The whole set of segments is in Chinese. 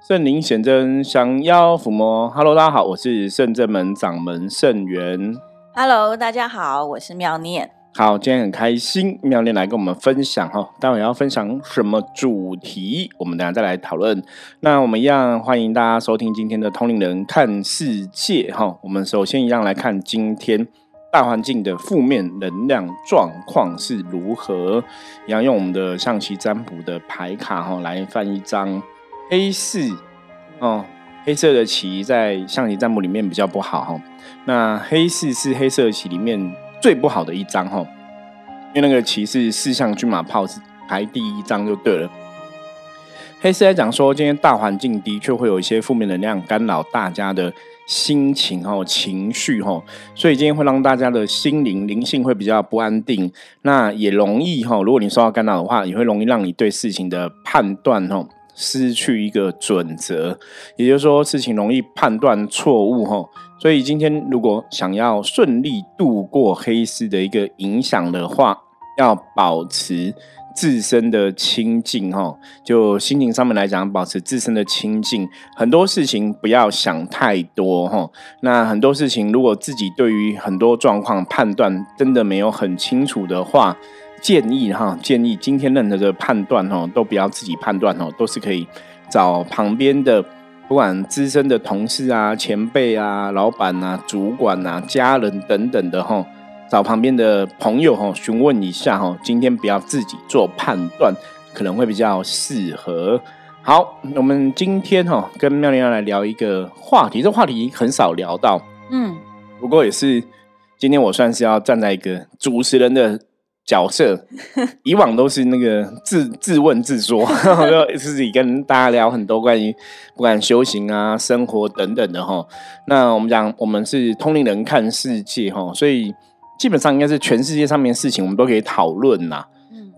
圣灵显真，降妖伏魔。Hello，大家好，我是圣正门掌门圣元。Hello，大家好，我是妙念。好，今天很开心，妙念来跟我们分享哈。待会要分享什么主题，我们等下再来讨论。那我们一样欢迎大家收听今天的通灵人看世界哈。我们首先一样来看今天大环境的负面能量状况是如何，一样用我们的象棋占卜的牌卡哈来翻一张。黑四哦，黑色的棋在象棋占卜里面比较不好哈。那黑四是黑色棋里面最不好的一张哈，因为那个棋是四象军马炮是排第一张就对了。黑四来讲说，今天大环境的确会有一些负面能量干扰大家的心情哦、情绪哈，所以今天会让大家的心灵灵性会比较不安定。那也容易哈，如果你受到干扰的话，也会容易让你对事情的判断哈。失去一个准则，也就是说事情容易判断错误哈。所以今天如果想要顺利度过黑市的一个影响的话，要保持自身的清净哈。就心情上面来讲，保持自身的清净，很多事情不要想太多哈。那很多事情如果自己对于很多状况判断真的没有很清楚的话。建议哈，建议今天任何的判断哦，都不要自己判断哦，都是可以找旁边的，不管资深的同事啊、前辈啊、老板啊、主管啊、家人等等的哈，找旁边的朋友哈，询问一下哈。今天不要自己做判断，可能会比较适合。好，我们今天哈跟妙玲要来聊一个话题，这话题很少聊到，嗯，不过也是今天我算是要站在一个主持人的。角色以往都是那个自自问自说，就 自己跟大家聊很多关于不管修行啊、生活等等的哈。那我们讲，我们是通灵人看世界哈，所以基本上应该是全世界上面事情，我们都可以讨论呐。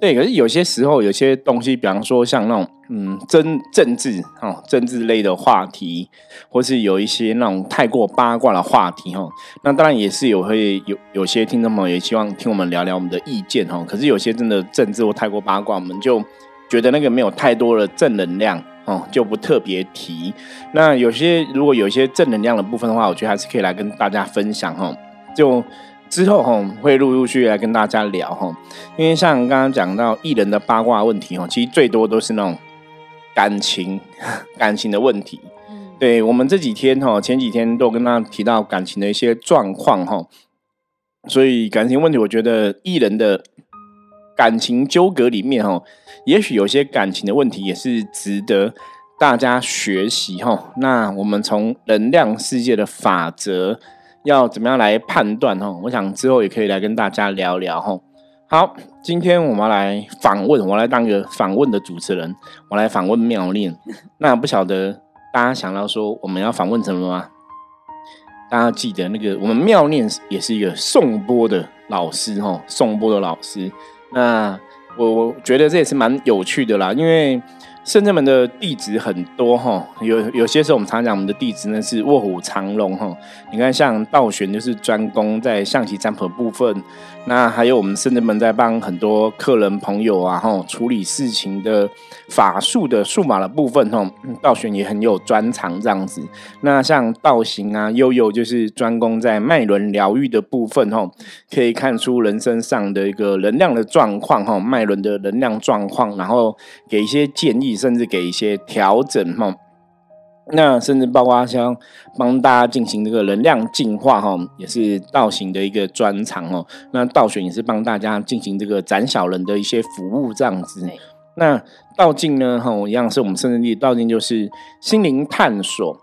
对，可是有些时候有些东西，比方说像那种嗯，政政治哦，政治类的话题，或是有一些那种太过八卦的话题哈，那当然也是有会有有些听众朋友也希望听我们聊聊我们的意见哈。可是有些真的政治或太过八卦，我们就觉得那个没有太多的正能量哦，就不特别提。那有些如果有一些正能量的部分的话，我觉得还是可以来跟大家分享哈，就。之后哈会陆陆续续来跟大家聊哈，因为像刚刚讲到艺人的八卦问题哈，其实最多都是那种感情 感情的问题。嗯，对我们这几天哈，前几天都跟大家提到感情的一些状况哈，所以感情问题，我觉得艺人的感情纠葛里面哈，也许有些感情的问题也是值得大家学习哈。那我们从能量世界的法则。要怎么样来判断哈？我想之后也可以来跟大家聊聊哈。好，今天我们来访问，我来当个访问的主持人，我来访问妙念。那不晓得大家想到说我们要访问什么吗？大家记得那个我们妙念也是一个颂钵的老师哈，颂钵的老师。那我我觉得这也是蛮有趣的啦，因为。圣正门的弟子很多哈，有有些时候我们常讲我们的弟子呢是卧虎藏龙哈。你看像道玄就是专攻在象棋占卜部分，那还有我们圣正门在帮很多客人朋友啊哈处理事情的法术的数码的部分哈，道玄也很有专长这样子。那像道行啊悠悠就是专攻在脉轮疗愈的部分哈，可以看出人身上的一个能量的状况哈，脉轮的能量状况，然后给一些建议。甚至给一些调整哈，那甚至包括像帮大家进行这个能量净化哈，也是道行的一个专长哦。那道玄也是帮大家进行这个斩小人的一些服务这样子。那道静呢哈，一样是我们圣人力道静就是心灵探索。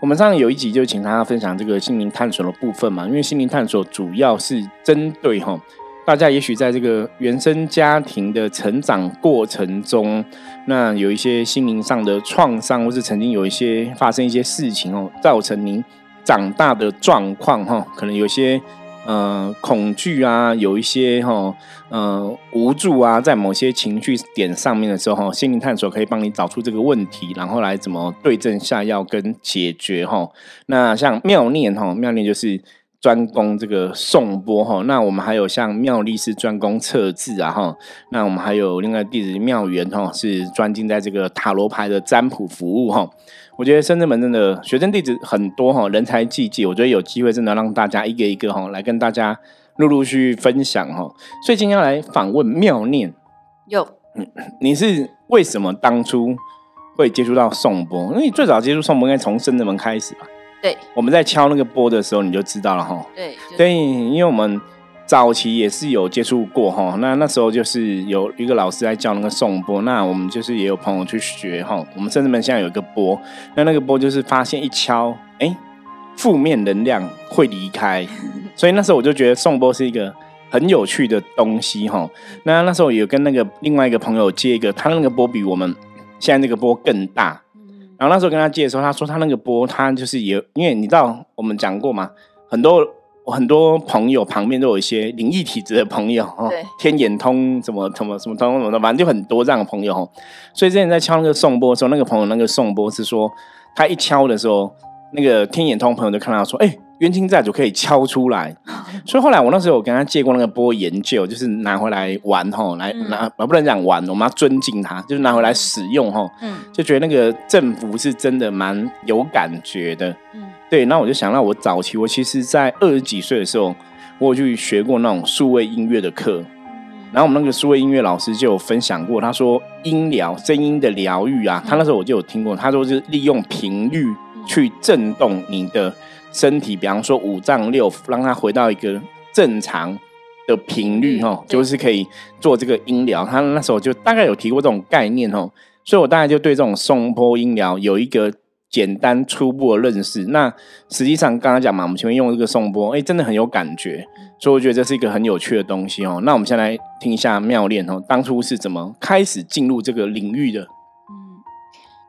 我们上有一集就请大家分享这个心灵探索的部分嘛，因为心灵探索主要是针对哈。大家也许在这个原生家庭的成长过程中，那有一些心灵上的创伤，或是曾经有一些发生一些事情哦，造成您长大的状况哈，可能有些呃恐惧啊，有一些哈呃无助啊，在某些情绪点上面的时候哈，心灵探索可以帮你找出这个问题，然后来怎么对症下药跟解决哈。那像妙念哈，妙念就是。专攻这个颂钵哈，那我们还有像妙力是专攻测字啊哈，那我们还有另外弟子妙缘哈是专精在这个塔罗牌的占卜服务哈。我觉得深圳门真的学生弟子很多哈，人才济济。我觉得有机会真的让大家一个一个哈来跟大家陆陆续续分享哈。所以今天要来访问妙念，有，你是为什么当初会接触到颂钵？因为你最早接触颂钵应该从深圳门开始吧？对，我们在敲那个波的时候，你就知道了哈。对，对，因为我们早期也是有接触过哈。那那时候就是有一个老师在教那个颂钵，那我们就是也有朋友去学哈。我们甚至们现在有一个波，那那个波就是发现一敲，哎，负面能量会离开，所以那时候我就觉得颂钵是一个很有趣的东西哈。那那时候有跟那个另外一个朋友借一个，他那个波比我们现在那个波更大。然后那时候跟他借的时候，他说他那个波，他就是也因为你知道我们讲过嘛，很多很多朋友旁边都有一些灵异体质的朋友哦，天眼通什么什么什么通什么的，反正就很多这样的朋友哦。所以之前在敲那个颂钵的时候，那个朋友那个颂钵是说，他一敲的时候，那个天眼通朋友就看到说，哎。冤亲债主可以敲出来，所以后来我那时候我跟他借过那个波研究，就是拿回来玩吼，来拿不能讲玩，我们要尊敬他，就是拿回来使用吼，就觉得那个振幅是真的蛮有感觉的。嗯，对，那我就想到我早期，我其实在二十几岁的时候，我去学过那种数位音乐的课，然后我们那个数位音乐老师就有分享过，他说音疗声音的疗愈啊，他那时候我就有听过，他说是利用频率去震动你的。身体，比方说五脏六腑，让它回到一个正常的频率，哈，就是可以做这个音疗。他那时候就大概有提过这种概念，哦，所以我大概就对这种送波音疗有一个简单初步的认识。那实际上刚刚讲嘛，我们前面用这个送波，哎，真的很有感觉，所以我觉得这是一个很有趣的东西，哦。那我们先来听一下妙练，哦，当初是怎么开始进入这个领域的？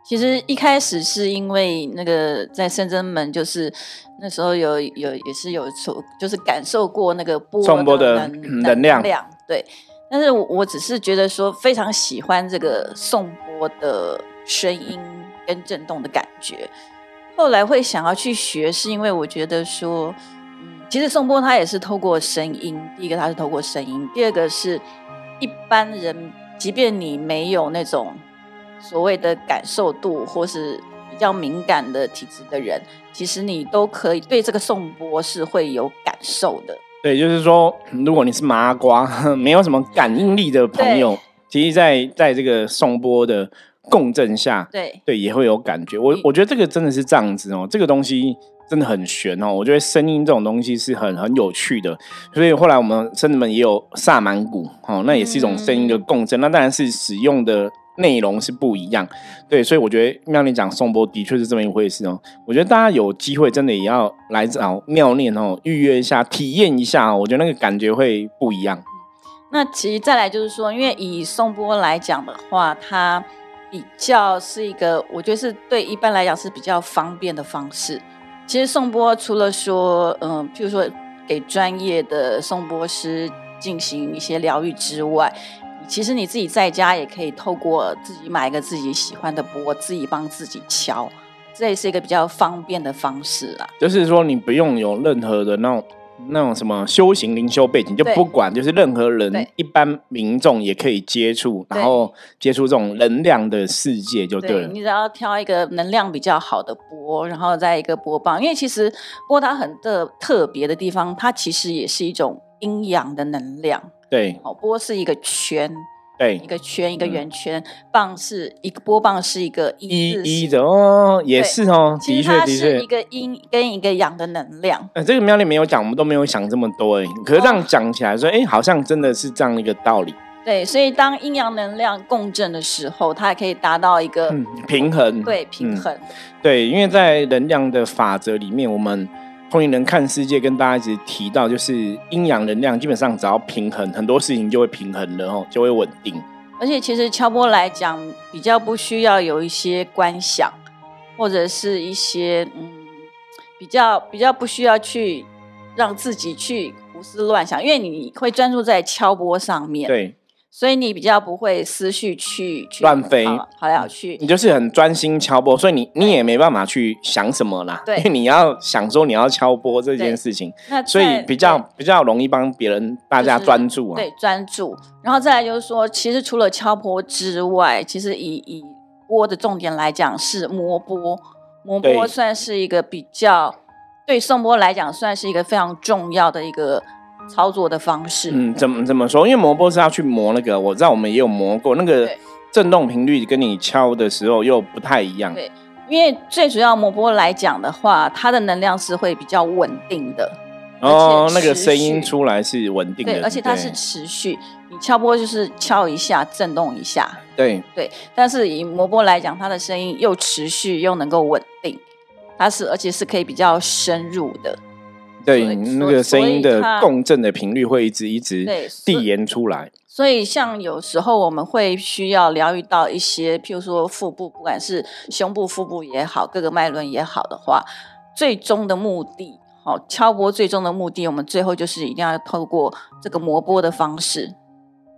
其实一开始是因为那个在深圳门，就是那时候有有也是有受，就是感受过那个波的能量，对。但是我只是觉得说非常喜欢这个送波的声音跟震动的感觉。后来会想要去学，是因为我觉得说，嗯，其实送波它也是透过声音。第一个它是透过声音，第二个是一般人，即便你没有那种。所谓的感受度，或是比较敏感的体质的人，其实你都可以对这个颂钵是会有感受的。对，就是说，如果你是麻瓜，没有什么感应力的朋友，其实，在在这个颂钵的共振下，对对，也会有感觉。我我觉得这个真的是这样子哦，这个东西真的很玄哦。我觉得声音这种东西是很很有趣的，所以后来我们甚至们也有萨满鼓哦，那也是一种声音的共振。那当然是使用的。内容是不一样，对，所以我觉得妙念讲颂钵的确是这么一回事哦。我觉得大家有机会真的也要来找妙念哦，预约一下，体验一下，我觉得那个感觉会不一样。那其实再来就是说，因为以颂钵来讲的话，它比较是一个，我觉得是对一般来讲是比较方便的方式。其实颂钵除了说，嗯，譬如说给专业的颂钵师进行一些疗愈之外，其实你自己在家也可以透过自己买一个自己喜欢的钵，自己帮自己敲，这也是一个比较方便的方式啊。就是说，你不用有任何的那种那种什么修行灵修背景，就不管，就是任何人一般民众也可以接触，然后接触这种能量的世界就对了。你只要挑一个能量比较好的钵，然后再一个钵棒，因为其实钵它很的特别的地方，它其实也是一种阴阳的能量。对，哦，波是一个圈，对，一个圈，一个圆圈，棒是一个波棒是一个一一的哦，也是哦，的确的确，一个阴跟一个阳的能量。呃，这个喵里没有讲，我们都没有想这么多哎，可是这样讲起来说，哎，好像真的是这样一个道理。对，所以当阴阳能量共振的时候，它也可以达到一个平衡，对，平衡。对，因为在能量的法则里面，我们。通灵人看世界，跟大家一直提到，就是阴阳能量基本上只要平衡，很多事情就会平衡了哦，就会稳定。而且其实敲波来讲，比较不需要有一些观想，或者是一些嗯，比较比较不需要去让自己去胡思乱想，因为你会专注在敲波上面。对。所以你比较不会思绪去去乱飞跑跑来跑去。你就是很专心敲波，所以你你也没办法去想什么啦，对因为你要想说你要敲波这件事情，那所以比较比较容易帮别人大家专注啊。对，专注。然后再来就是说，其实除了敲波之外，其实以以波的重点来讲是磨波，磨波算是一个比较对颂波来讲算是一个非常重要的一个操作的方式。嗯，怎么怎么说？因为磨波是要去磨那个，我知道我们也有磨过那个对震动频率，跟你敲的时候又不太一样。对因为最主要磨波来讲的话，它的能量是会比较稳定的，哦，那个声音出来是稳定的，对，而且它是持续。你敲波就是敲一下，震动一下，对对，但是以摩波来讲，它的声音又持续又能够稳定，它是而且是可以比较深入的，对，那个声音的共振的频率会一直一直递延出来。所以像有时候我们会需要疗愈到一些，譬如说腹部，不管是胸部、腹部也好，各个脉轮也好的话，最终的目的，好、敲波最终的目的，我们最后就是一定要透过这个磨波的方式，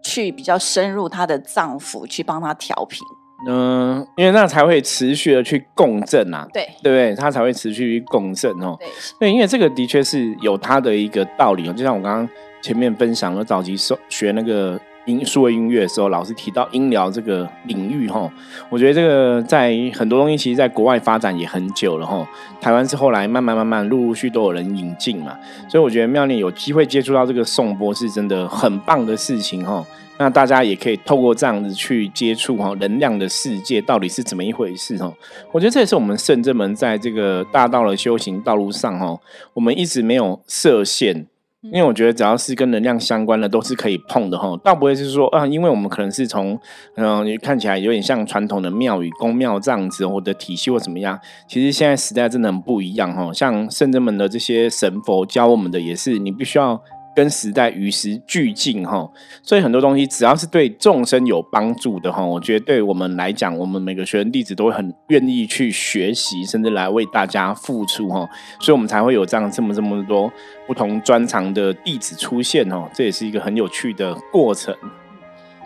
去比较深入他的脏腑，去帮他调平。嗯，因为那才会持续的去共振啊，对对不对？它才会持续去共振哦。对，对，因为这个的确是有它的一个道理哦。就像我刚刚前面分享了早期收学那个音数位音乐的时候，老师提到音疗这个领域哈，我觉得这个在很多东西其实在国外发展也很久了哈。台湾是后来慢慢慢慢陆陆续都有人引进嘛，所以我觉得妙念有机会接触到这个颂钵是真的很棒的事情哈。那大家也可以透过这样子去接触哈能量的世界到底是怎么一回事哈。我觉得这也是我们圣正门在这个大道的修行道路上哈，我们一直没有设限。因为我觉得只要是跟能量相关的，都是可以碰的哈，倒不会是说啊，因为我们可能是从嗯、呃看起来有点像传统的庙宇、宫庙这样子，或者体系或怎么样。其实现在时代真的很不一样哈，像圣人们的这些神佛教我们的也是，你必须要跟时代与时俱进哈。所以很多东西只要是对众生有帮助的哈，我觉得对我们来讲，我们每个学生弟子都会很愿意去学习，甚至来为大家付出哈。所以我们才会有这样这么这么多不同专长的弟子出现哦，这也是一个很有趣的过程。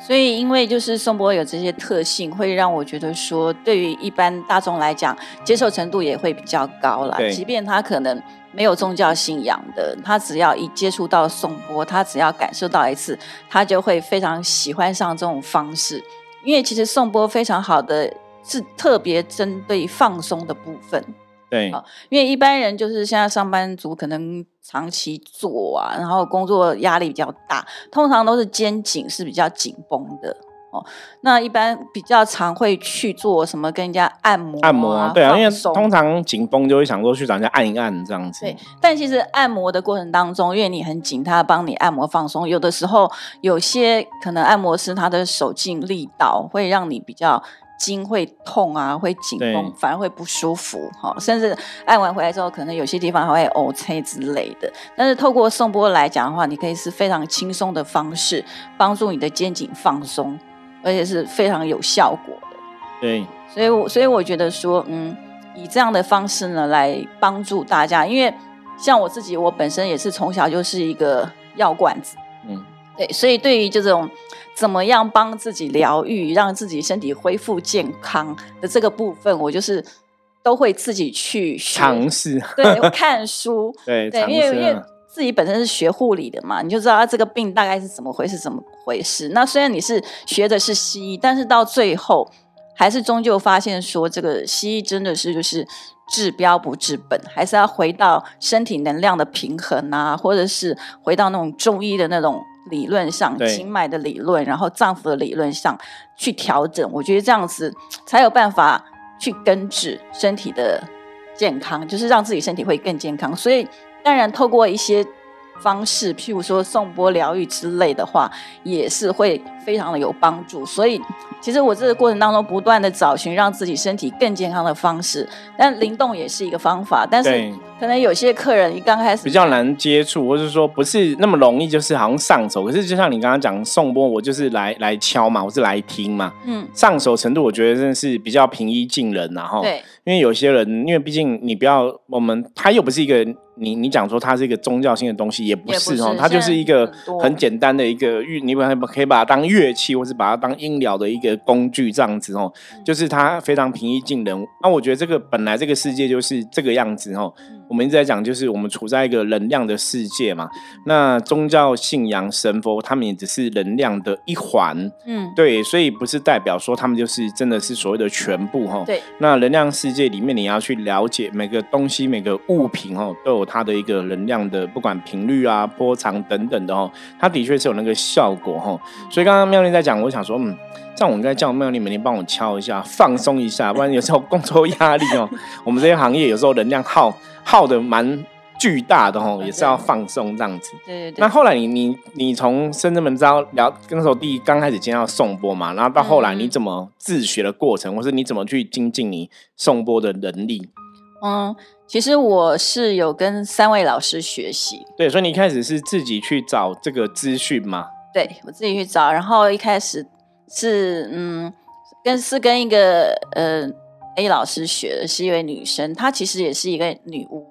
所以，因为就是颂钵有这些特性，会让我觉得说，对于一般大众来讲，接受程度也会比较高啦。即便他可能没有宗教信仰的，他只要一接触到颂钵，他只要感受到一次，他就会非常喜欢上这种方式。因为其实颂钵非常好的是特别针对放松的部分。对好因为一般人就是现在上班族，可能长期坐啊，然后工作压力比较大，通常都是肩颈是比较紧绷的哦。那一般比较常会去做什么跟人家按摩、按摩啊，对啊，因为通常紧绷就会想说去找人家按一按这样子。对，但其实按摩的过程当中，因为你很紧，他帮你按摩放松。有的时候，有些可能按摩师他的手劲力道会让你比较筋会痛啊，会紧绷，反而会不舒服哈。甚至按完回来之后，可能有些地方还会呕催之类的。但是透过颂波来讲的话，你可以是非常轻松的方式，帮助你的肩颈放松，而且是非常有效果的。对所以我，所以我觉得说，嗯，以这样的方式呢，来帮助大家，因为像我自己，我本身也是从小就是一个药罐子，嗯，对，所以对于这种怎么样帮自己疗愈，让自己身体恢复健康的这个部分，我就是都会自己去尝试，对，看书，对对，因为因为自己本身是学护理的嘛，你就知道它这个病大概是怎么回事，怎么回事。那虽然你是学的是西医，但是到最后还是终究发现说，这个西医真的是就是治标不治本，还是要回到身体能量的平衡啊，或者是回到那种中医的那种理论上，对经脉的理论，然后脏腑的理论上去调整。我觉得这样子才有办法去根治身体的健康，就是让自己身体会更健康。所以，当然透过一些方式，譬如说颂钵疗愈之类的话，也是会非常的有帮助。所以，其实我这个过程当中不断的找寻让自己身体更健康的方式，但灵动也是一个方法。但是对可能有些客人一刚开始比较难接触，或是说不是那么容易，就是好像上手。可是就像你刚刚讲送波，我就是来来敲嘛，我是来听嘛，嗯，上手程度我觉得真的是比较平易近人，然后对，因为有些人，因为毕竟你不要我们，他又不是一个。你你讲说它是一个宗教性的东西，也不是哦，它就是一个很简单的一个乐，你把可以把它当乐器，或是把它当音疗的一个工具这样子哦，就是它非常平易近人。那我觉得这个本来这个世界就是这个样子哦。我们一直在讲，就是我们处在一个能量的世界嘛。那宗教信仰神佛，他们也只是能量的一环，嗯，对，所以不是代表说他们就是真的是所谓的全部哈。对。那能量世界里面，你要去了解每个东西、每个物品哦，都有它的一个能量的，不管频率啊、波长等等的哦，它的确是有那个效果哈。所以刚刚妙丽在讲，我想说，嗯。这样我应该叫妙丽每天帮我敲一下，放松一下，不然有时候工作压力哦，我们这些行业有时候能量耗耗的蛮巨大的哦，也是要放松这样子。对对对。那后来你你你从深圳门招聊，那时候第一刚开始接到送播嘛，然后到后来你怎么自学的过程，或是你怎么去精进你送播的能力？嗯，其实我是有跟三位老师学习。对，所以你一开始是自己去找这个资讯吗？对我自己去找，然后一开始。是嗯，跟是跟一个呃 A 老师学的，是一位女生，她其实也是一个女巫，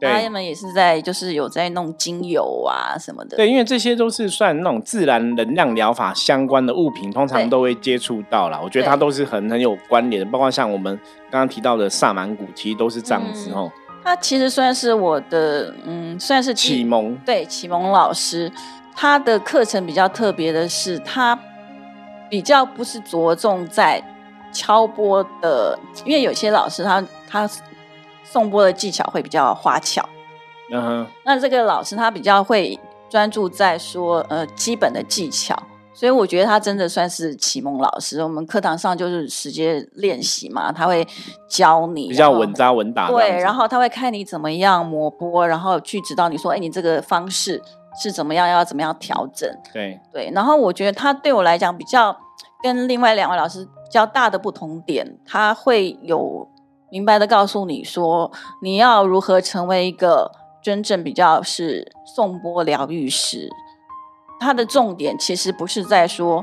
她们也是在就是有在弄精油啊什么的。对，因为这些都是算那种自然能量疗法相关的物品，通常都会接触到啦。我觉得它都是很很有关联的，包括像我们刚刚提到的萨满谷，其实都是这样子哦。他其实算是我的嗯，算是启蒙，对启蒙老师。他的课程比较特别的是他。比较不是着重在敲拨的，因为有些老师他他送拨的技巧会比较花巧，嗯哼，那这个老师他比较会专注在说呃基本的技巧，所以我觉得他真的算是启蒙老师。我们课堂上就是直接练习嘛，他会教你比较稳扎稳打，对，然后他会看你怎么样磨拨，然后去指导你说，哎，你这个方式。是怎么样？要怎么样调整？对对，然后我觉得他对我来讲比较跟另外两位老师比较大的不同点，他会有明白的告诉你说，你要如何成为一个真正比较是颂波疗愈师。它的重点其实不是在说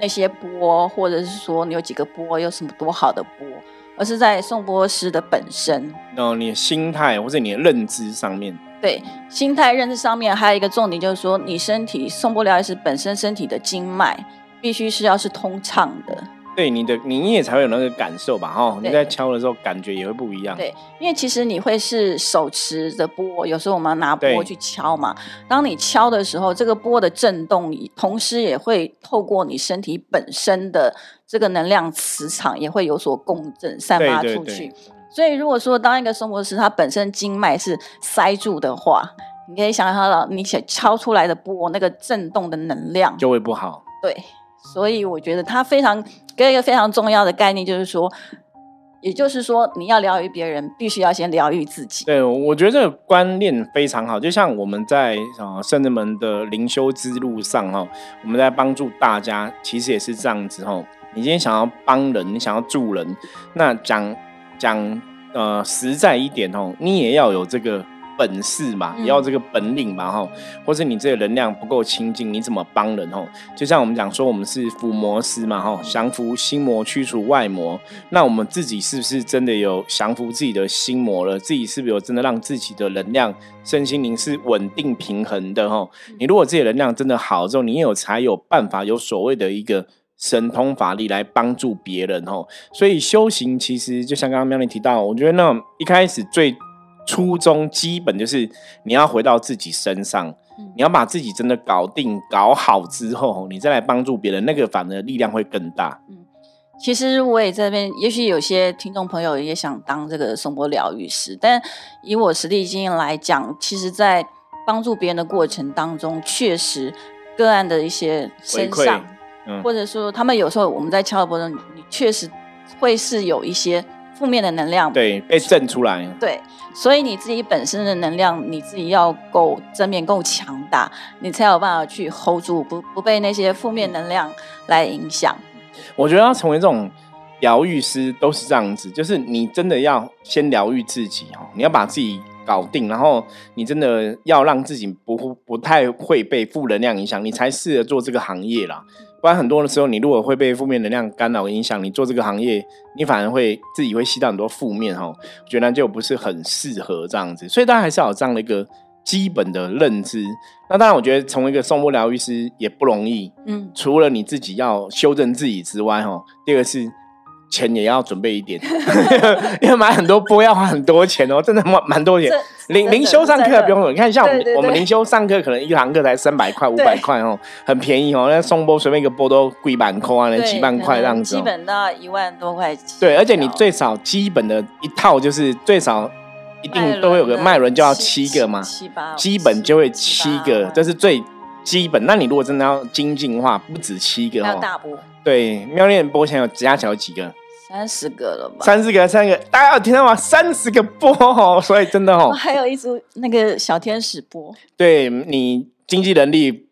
那些波，或者是说你有几个波，有什么多好的波，而是在颂波师的本身。哦，你的心态或者你的认知上面。对心态认知上面还有一个重点，就是说你身体送波疗愈师本身身体的经脉必须是要是通畅的。对你的你也才会有那个感受吧？哈，你在敲的时候感觉也会不一样。对，因为其实你会是手持着波，有时候我们拿波去敲嘛。当你敲的时候，这个波的震动，同时也会透过你身体本身的这个能量磁场，也会有所共振散发出去。所以，如果说当一个生活师，他本身经脉是塞住的话，你可以想象到，你想敲出来的波，那个震动的能量就会不好。对，所以我觉得它非常跟一个非常重要的概念，就是说，也就是说，你要疗愈别人，必须要先疗愈自己。对，我觉得这个观念非常好。就像我们在啊圣人们的灵修之路上哈，我们在帮助大家，其实也是这样子哈。你今天想要帮人，你想要助人，那讲。讲呃实在一点哦，你也要有这个本事嘛，也要这个本领嘛哈，或是你这个能量不够清净，你怎么帮人哦？就像我们讲说，我们是伏魔师嘛哈，降服心魔，驱除外魔。那我们自己是不是真的有降服自己的心魔了？自己是不是有真的让自己的能量、身心灵是稳定平衡的哈？你如果自己能量真的好之后，你有才有办法有所谓的一个。神通法力来帮助别人哦，所以修行其实就像刚刚妙丽提到，我觉得那一开始最初衷基本就是你要回到自己身上，你要把自己真的搞定搞好之后，你再来帮助别人，那个反而力量会更大。嗯，其实我也这边，也许有些听众朋友也想当这个颂钵疗愈师，但以我实际经验来讲，其实在帮助别人的过程当中，确实个案的一些身上。或者说，他们有时候我们在敲的过程中，你确实会是有一些负面的能量，对，被震出来。对，所以你自己本身的能量，你自己要够正面、够强大，你才有办法去 hold 住，不不被那些负面能量来影响。我觉得要成为这种疗愈师，都是这样子，就是你真的要先疗愈自己哦，你要把自己。搞定，然后你真的要让自己不不太会被负能量影响，你才适合做这个行业啦。不然很多的时候，你如果会被负面能量干扰影响，你做这个行业，你反而会自己会吸到很多负面哈，我觉得就不是很适合这样子。所以大家还是要有这样的一个基本的认知。那当然，我觉得成为一个送波疗愈师也不容易。嗯，除了你自己要修正自己之外，哈，第二个是。钱也要准备一点，因为买很多波要花很多钱哦，真的蛮蛮多钱。灵灵修上课不用，你看像我们我们灵修上课，可能一堂课才三百块、五百块哦，很便宜哦。那送波随便一个波都贵板块啊，能几万块这样子。基本都要一万多块。对，而且你最少基本的一套就是最少一定都会有个脉轮，就要七个嘛，七八，基本就会七个，这是最基本。那你如果真的要精进的话，不止七个哦。大波。对，妙恋波前有加起来有几个？三十个了吧？三十个，三个，大家有听到吗？三十个波哦，所以真的哦，还有一组那个小天使波。对你经济能力，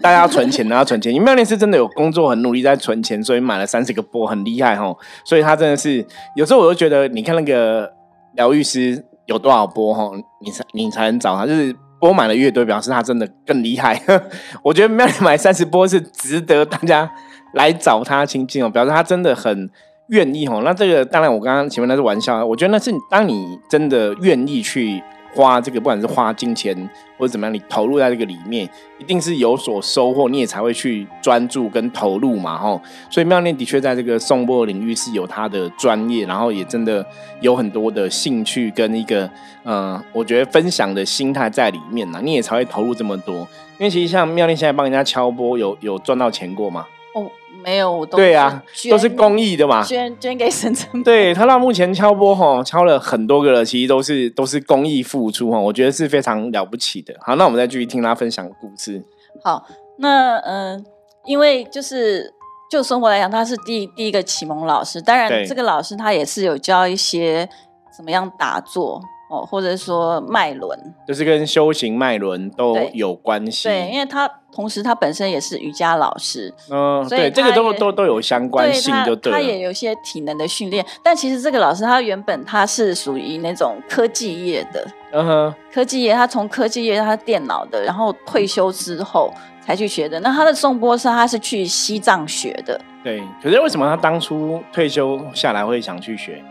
大家要存钱，要存钱。因为妙恋是真的有工作，很努力在存钱，所以买了三十个波，很厉害哈。所以他真的是有时候我都觉得，你看那个疗愈师有多少波哈，你才你才能找他，就是播满了乐队，表示他真的更厉害。我觉得妙念买三十波是值得大家来找他亲近哦，表示他真的很。愿意哦，那这个当然，我刚刚前面那是玩笑。我觉得那是当你真的愿意去花这个，不管是花金钱或者怎么样，你投入在这个里面，一定是有所收获，你也才会去专注跟投入嘛吼。所以妙念的确在这个送波领域是有他的专业，然后也真的有很多的兴趣跟一个呃，我觉得分享的心态在里面呢，你也才会投入这么多。因为其实像妙念现在帮人家敲波，有有赚到钱过吗？哦没有，对啊，都是公益的嘛，捐捐给省城。对他到目前敲波吼，敲了很多个了，其实都是都是公益付出哈，我觉得是非常了不起的。好，那我们再继续听他分享故事。好，那嗯，因为就是就生活来讲，他是第第一个启蒙老师，当然这个老师他也是有教一些怎么样打坐。哦，或者说脉轮，就是跟修行脉轮都有关系。对，因为他同时他本身也是瑜伽老师，嗯，对，这个都都都有相关性，就对。他也有一些体能的训练，但其实这个老师他原本他是属于那种科技业的，嗯哼，科技业，他从科技业他电脑的，然后退休之后才去学的。那他的颂钵是他是去西藏学的，对。可是为什么他当初退休下来会想去学？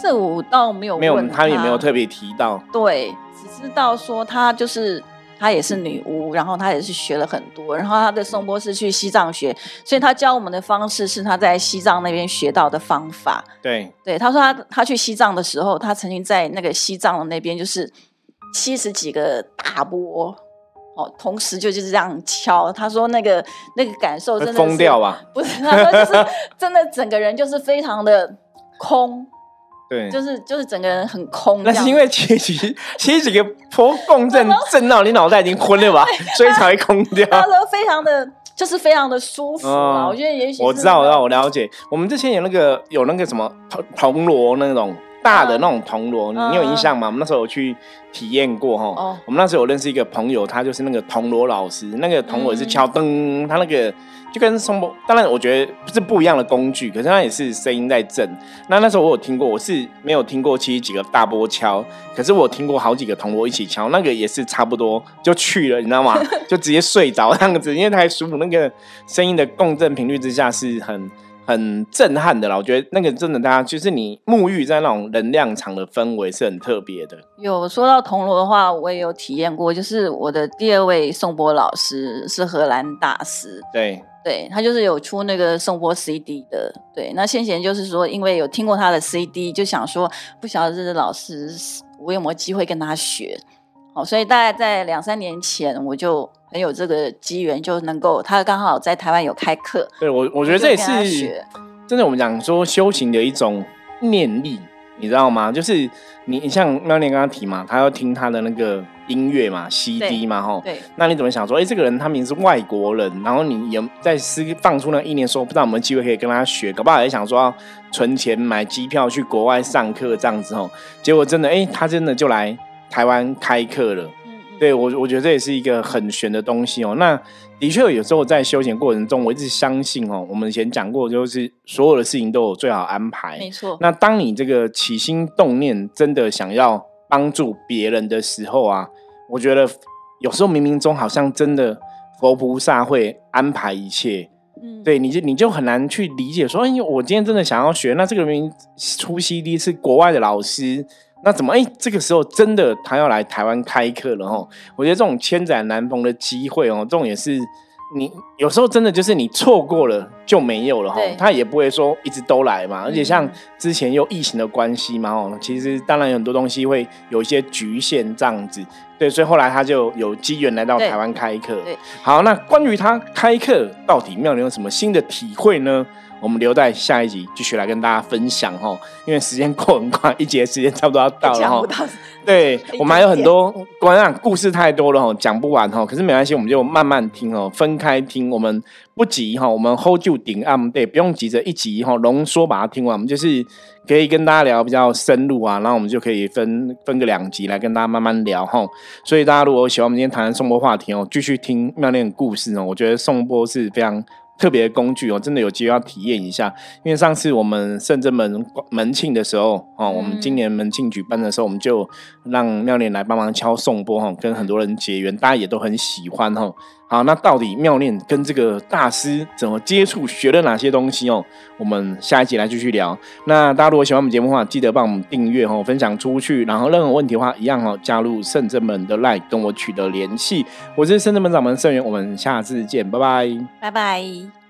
这我倒没有，没有，他也没有特别提到。对，只知道说他就是他也是女巫，然后他也是学了很多，然后他的颂钵是去西藏学，所以他教我们的方式是他在西藏那边学到的方法。对，对，他说他他去西藏的时候，他曾经在那个西藏的那边就是七十几个大波哦，同时就就是这样敲。他说那个那个感受真的疯掉吧！不是，他说就是真的整个人就是非常的空。对，就是就是整个人很空，那是因为七几七几个波共振震到你脑袋已经昏了吧，所以才会空掉。他说非常的，就是非常的舒服啊。我觉得也许我知道，我知道，我了解。我们之前有那个有那个什么铜铜锣那种大的那种铜锣，你有印象吗？我们那时候有去体验过哈。我们那时候有认识一个朋友，他就是那个铜锣老师，那个铜锣是敲噔，他那个。就跟松波，当然我觉得是不一样的工具，可是它也是声音在震。那那时候我有听过，我是没有听过其实几个大波敲，可是我听过好几个铜锣一起敲，那个也是差不多就去了，你知道吗？就直接睡着这样子，因为太舒服，那个声音的共振频率之下是很。很震撼的啦，我觉得那个真的，大家就是你沐浴在那种能量场的氛围是很特别的。有说到铜锣的话，我也有体验过，就是我的第二位颂钵老师是荷兰大师，对对，他就是有出那个颂钵 CD 的。对，那先贤就是说，因为有听过他的 CD，就想说不晓得这个老师我有没有机会跟他学。哦，所以大概在两三年前，我就很有这个机缘，就能够他刚好在台湾有开课。对我，我觉得这也是真的。我们讲说修行的一种念力，你知道吗？就是你，你像妙念刚刚提嘛，他要听他的那个音乐嘛，CD 嘛，吼。对。那你怎么想说？哎，这个人他明明是外国人，然后你有在私放出那意念，说不知道有没有机会可以跟他学，搞不好也想说存钱买机票去国外上课这样子吼。结果真的，哎，他真的就来。台湾开课了嗯，对我我觉得这也是一个很玄的东西哦。那的确有时候在修行过程中，我一直相信哦，我们以前讲过，就是所有的事情都有最好安排。没错。那当你这个起心动念真的想要帮助别人的时候啊，我觉得有时候冥冥中好像真的佛菩萨会安排一切。嗯，对，你就你就很难去理解说，哎，我今天真的想要学，那这个人出 CD 是国外的老师，那怎么哎，这个时候真的他要来台湾开课了哦？我觉得这种千载难逢的机会哦，这种也是。你有时候真的就是你错过了就没有了哈，他也不会说一直都来嘛。而且像之前又疫情的关系嘛，哦，其实当然有很多东西会有一些局限这样子。对，所以后来他就有机缘来到台湾开课。好，那关于他开课到底妙玲有什么新的体会呢？我们留在下一集继续来跟大家分享哈，因为时间过很快，一节时间差不多要到了哈。对，我们还有很多关于故事太多了哈，讲不完哈。可是没关系，我们就慢慢听哦，分开听，我们不急哈，我们 hold 住顶案，对，不用急着一集哈浓缩把它听完，我们就是可以跟大家聊比较深入啊，然后我们就可以分分个两集来跟大家慢慢聊哈。所以大家如果喜欢我们今天谈宋波话题哦，继续听妙念故事哦，我觉得宋波是非常。特别的工具哦，真的有机会要体验一下。因为上次我们甚至门门庆的时候哦，我们今年门庆举办的时候，我们就让妙莲来帮忙敲颂钵哈，跟很多人结缘，大家也都很喜欢哈。好，那到底妙念跟这个大师怎么接触，学了哪些东西哦？我们下一集来继续聊。那大家如果喜欢我们节目的话，记得帮我们订阅哦，分享出去。然后任何问题的话，一样哦，加入圣正门的 line 跟我取得联系。我是圣正门掌门圣元，我们下次见，拜拜，拜拜。